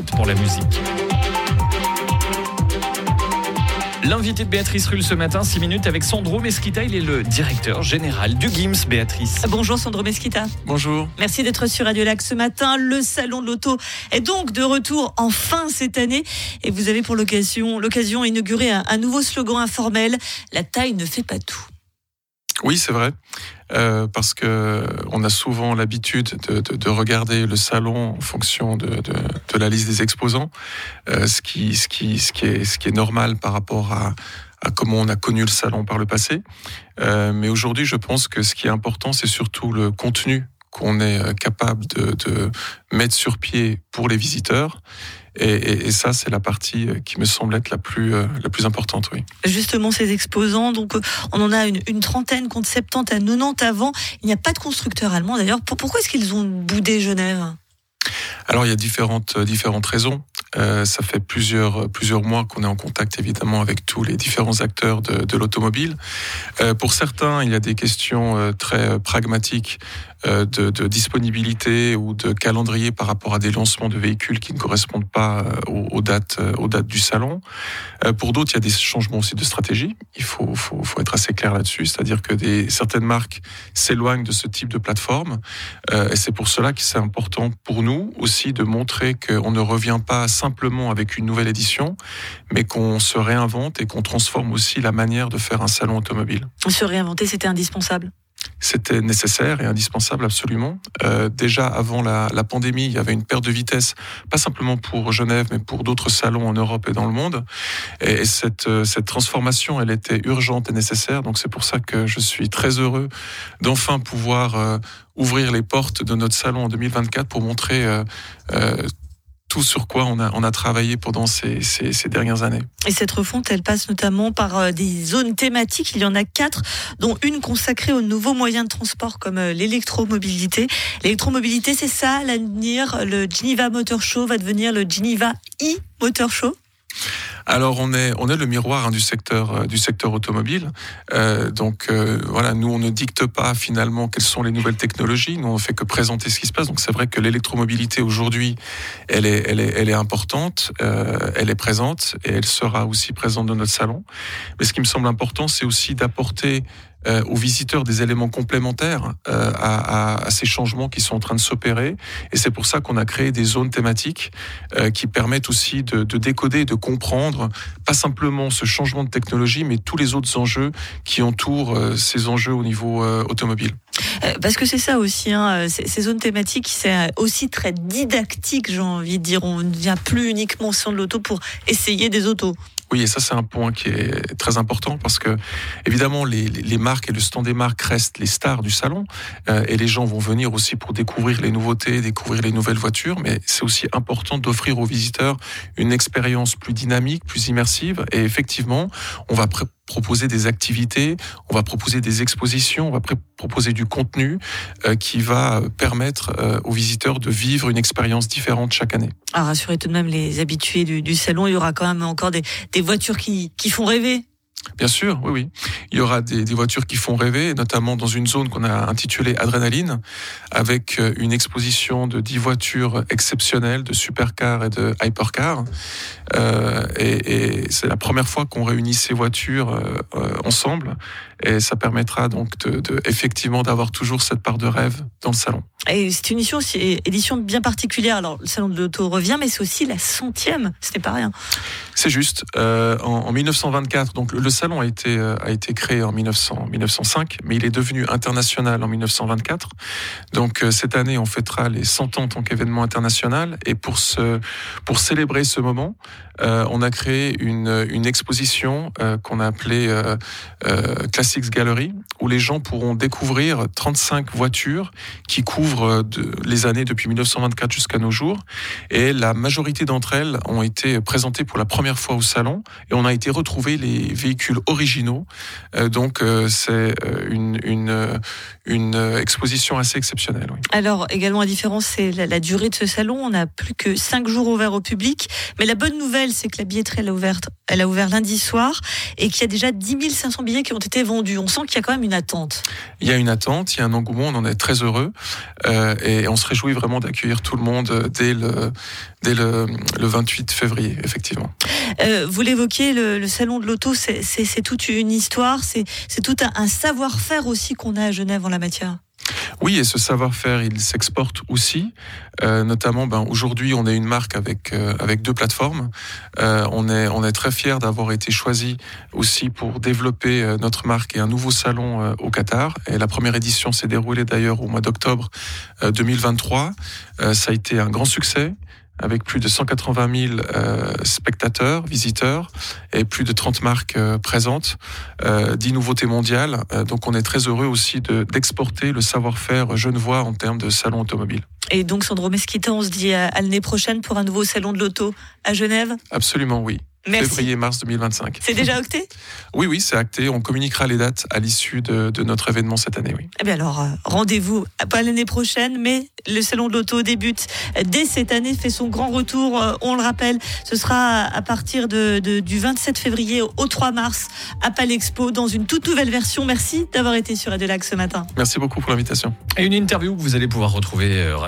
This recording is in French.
pour la musique. L'invité de Béatrice Rulle ce matin, 6 minutes avec Sandro Mesquita. Il est le directeur général du GIMS, Béatrice. Bonjour Sandro Mesquita. Bonjour. Merci d'être sur Radio Lac ce matin. Le salon de l'auto est donc de retour enfin cette année. Et vous avez pour l'occasion, l'occasion inauguré un, un nouveau slogan informel. La taille ne fait pas tout. Oui, c'est vrai. Euh, parce que on a souvent l'habitude de, de, de, regarder le salon en fonction de, la liste des exposants, euh, ce, qui, est, normal par rapport à, comment on a connu le salon par le passé. Euh, mais aujourd'hui, je pense que ce qui est important, c'est surtout le contenu qu'on est capable de, mettre sur pied pour les visiteurs. Et, et, et ça, c'est la partie euh, qui me semble être la plus, euh, la plus importante, oui. Justement, ces exposants, donc on en a une, une trentaine, contre 70 à 90 avant. Il n'y a pas de constructeur allemand d'ailleurs. Pourquoi est-ce qu'ils ont boudé Genève? Alors il y a différentes différentes raisons. Euh, ça fait plusieurs plusieurs mois qu'on est en contact évidemment avec tous les différents acteurs de, l'automobile. Euh, pour certains, il y a des questions euh, très pragmatiques de, disponibilité ou de calendrier par rapport à des lancements de véhicules qui ne correspondent pas aux, dates aux dates du salon. pour d'autres, il y a des changements aussi de stratégie. Il faut faut, faut être assez clair là-dessus, c'est-à-dire que des certaines marques s'éloignent de ce type de plateforme et c'est pour cela que c'est important pour nous aussi de montrer qu'on ne revient pas simplement avec une nouvelle édition, mais qu'on se réinvente et qu'on transforme aussi la manière de faire un salon automobile. Se réinventer, c'était indispensable? C'était nécessaire et indispensable absolument. Euh, déjà avant la, la, pandémie, il y avait une perte de vitesse, pas simplement pour Genève, mais pour d'autres salons en Europe et dans le monde. Et, et cette, euh, cette transformation, elle était urgente et nécessaire. Donc c'est pour ça que je suis très heureux d'enfin pouvoir euh, ouvrir les portes de notre salon en 2024 pour montrer euh, sur quoi on a, travaillé pendant ces, dernières années. Et cette refonte, elle passe notamment par euh, des zones thématiques. Il y en a quatre, dont une consacrée aux nouveaux moyens de transport comme euh, l'électromobilité. L'électromobilité, c'est ça l'avenir. Le Geneva Motor Show va devenir le Geneva e-Motor Show alors on est on est le miroir hein, du secteur euh, du secteur automobile. Euh, donc euh, voilà, nous on ne dicte pas finalement quelles sont les nouvelles technologies. Nous on fait que présenter ce qui se passe. Donc c'est vrai que l'électromobilité aujourd'hui, elle est elle est elle est importante, elle est présente et elle sera aussi présente dans notre salon. Mais ce qui me semble important, c'est aussi d'apporter aux visiteurs des éléments complémentaires à, ces changements qui sont en train de s'opérer. Et c'est pour ça qu'on a créé des zones thématiques qui permettent aussi de, de décoder de comprendre pas simplement ce changement de technologie, mais tous les autres enjeux qui entourent euh, ces enjeux au niveau euh, automobile. Parce que c'est ça aussi, hein, ces zones thématiques, c'est aussi très didactique, j'ai envie de dire. On ne vient plus uniquement sein de l'auto pour essayer des autos. Oui, et ça c'est un point qui est très important parce que évidemment les, les, marques et le stand des marques restent les stars du salon euh, et les gens vont venir aussi pour découvrir les nouveautés, découvrir les nouvelles voitures, mais c'est aussi important d'offrir aux visiteurs une expérience plus dynamique, plus immersive et effectivement on va proposer des activités, on va proposer des expositions, on va proposer du contenu euh, qui va permettre euh, aux visiteurs de vivre une expérience différente chaque année. Ah, rassurez tout de même les habitués du, salon, il y aura quand même encore des, voitures qui font rêver. Bien sûr, oui, oui. Il y aura des, des, voitures qui font rêver, notamment dans une zone qu'on a intitulée Adrénaline, avec euh, une exposition de 10 voitures exceptionnelles, de supercars et de hypercars. Euh, et, et c'est la première fois qu'on réunit ces voitures euh, euh, ensemble, et ça permettra donc de, de effectivement d'avoir toujours cette part de rêve dans le salon. Et c'est une édition, bien particulière. Alors, le salon de l'auto revient, mais c'est aussi la centième. Ce n'est pas rien. C'est juste. Euh, en, en, 1924, donc le salon a été euh, a été créé en 1900, 1905, mais il est devenu international en 1924. Donc euh, cette année, on fêtera les 100 ans en tant qu'événement international. Et pour ce pour célébrer ce moment, on a créé une une exposition qu'on a appelée Classics Gallery, où les gens pourront découvrir 35 voitures qui couvrent de, les années depuis 1924 jusqu'à nos jours. Et la majorité d'entre elles ont été présentées pour la première fois au salon, et on a été retrouver les véhicules originaux. donc c'est une, une, une exposition assez exceptionnelle. Alors également la différence, c'est la, durée de ce salon. On n'a plus que cinq jours ouverts au public. Mais la bonne nouvelle, c'est que la billetterie elle a, ouvert, elle a ouvert lundi soir et qu'il y a déjà 10 500 billets qui ont été vendus. On sent qu'il y a quand même une attente. Il y a une attente, il y a un engouement, on en est très heureux et on se réjouit vraiment d'accueillir tout le monde dès le, dès le 28 février, effectivement. Euh, vous l'évoquiez, le, salon de l'auto, c'est toute une histoire, c'est tout un, savoir-faire aussi qu'on a à Genève en la matière. Oui, et ce savoir-faire, il s'exporte aussi. Euh, notamment, ben, aujourd'hui, on est une marque avec euh, avec deux plateformes. on est on est très fier d'avoir été choisi aussi pour développer notre marque et un nouveau salon au Qatar. Et la première édition s'est déroulée d'ailleurs au mois d'octobre 2023. ça a été un grand succès avec plus de 180 000 euh, spectateurs, visiteurs et plus de 30 marques euh, présentes, euh, 10 nouveautés mondiales. Euh, donc on est très heureux aussi d'exporter le savoir-faire genevois en termes de salon automobile. Et donc Sandro Mesquita, on se dit à l'année prochaine pour un nouveau salon de l'auto à Genève? Absolument oui. Février-mars 2025. C'est déjà acté? Oui, oui, c'est acté. On communiquera les dates à l'issue de, notre événement cette année, oui. Eh bien alors, euh, rendez-vous, pas l'année prochaine, mais le Salon de l'Auto débute dès cette année, fait son grand retour, euh, on le rappelle, ce sera à partir de, du 27 février au 3 mars à Palexpo, dans une toute nouvelle version. Merci d'avoir été sur Adelac ce matin. Merci beaucoup pour l'invitation. Et une interview que vous allez pouvoir retrouver euh, rapidement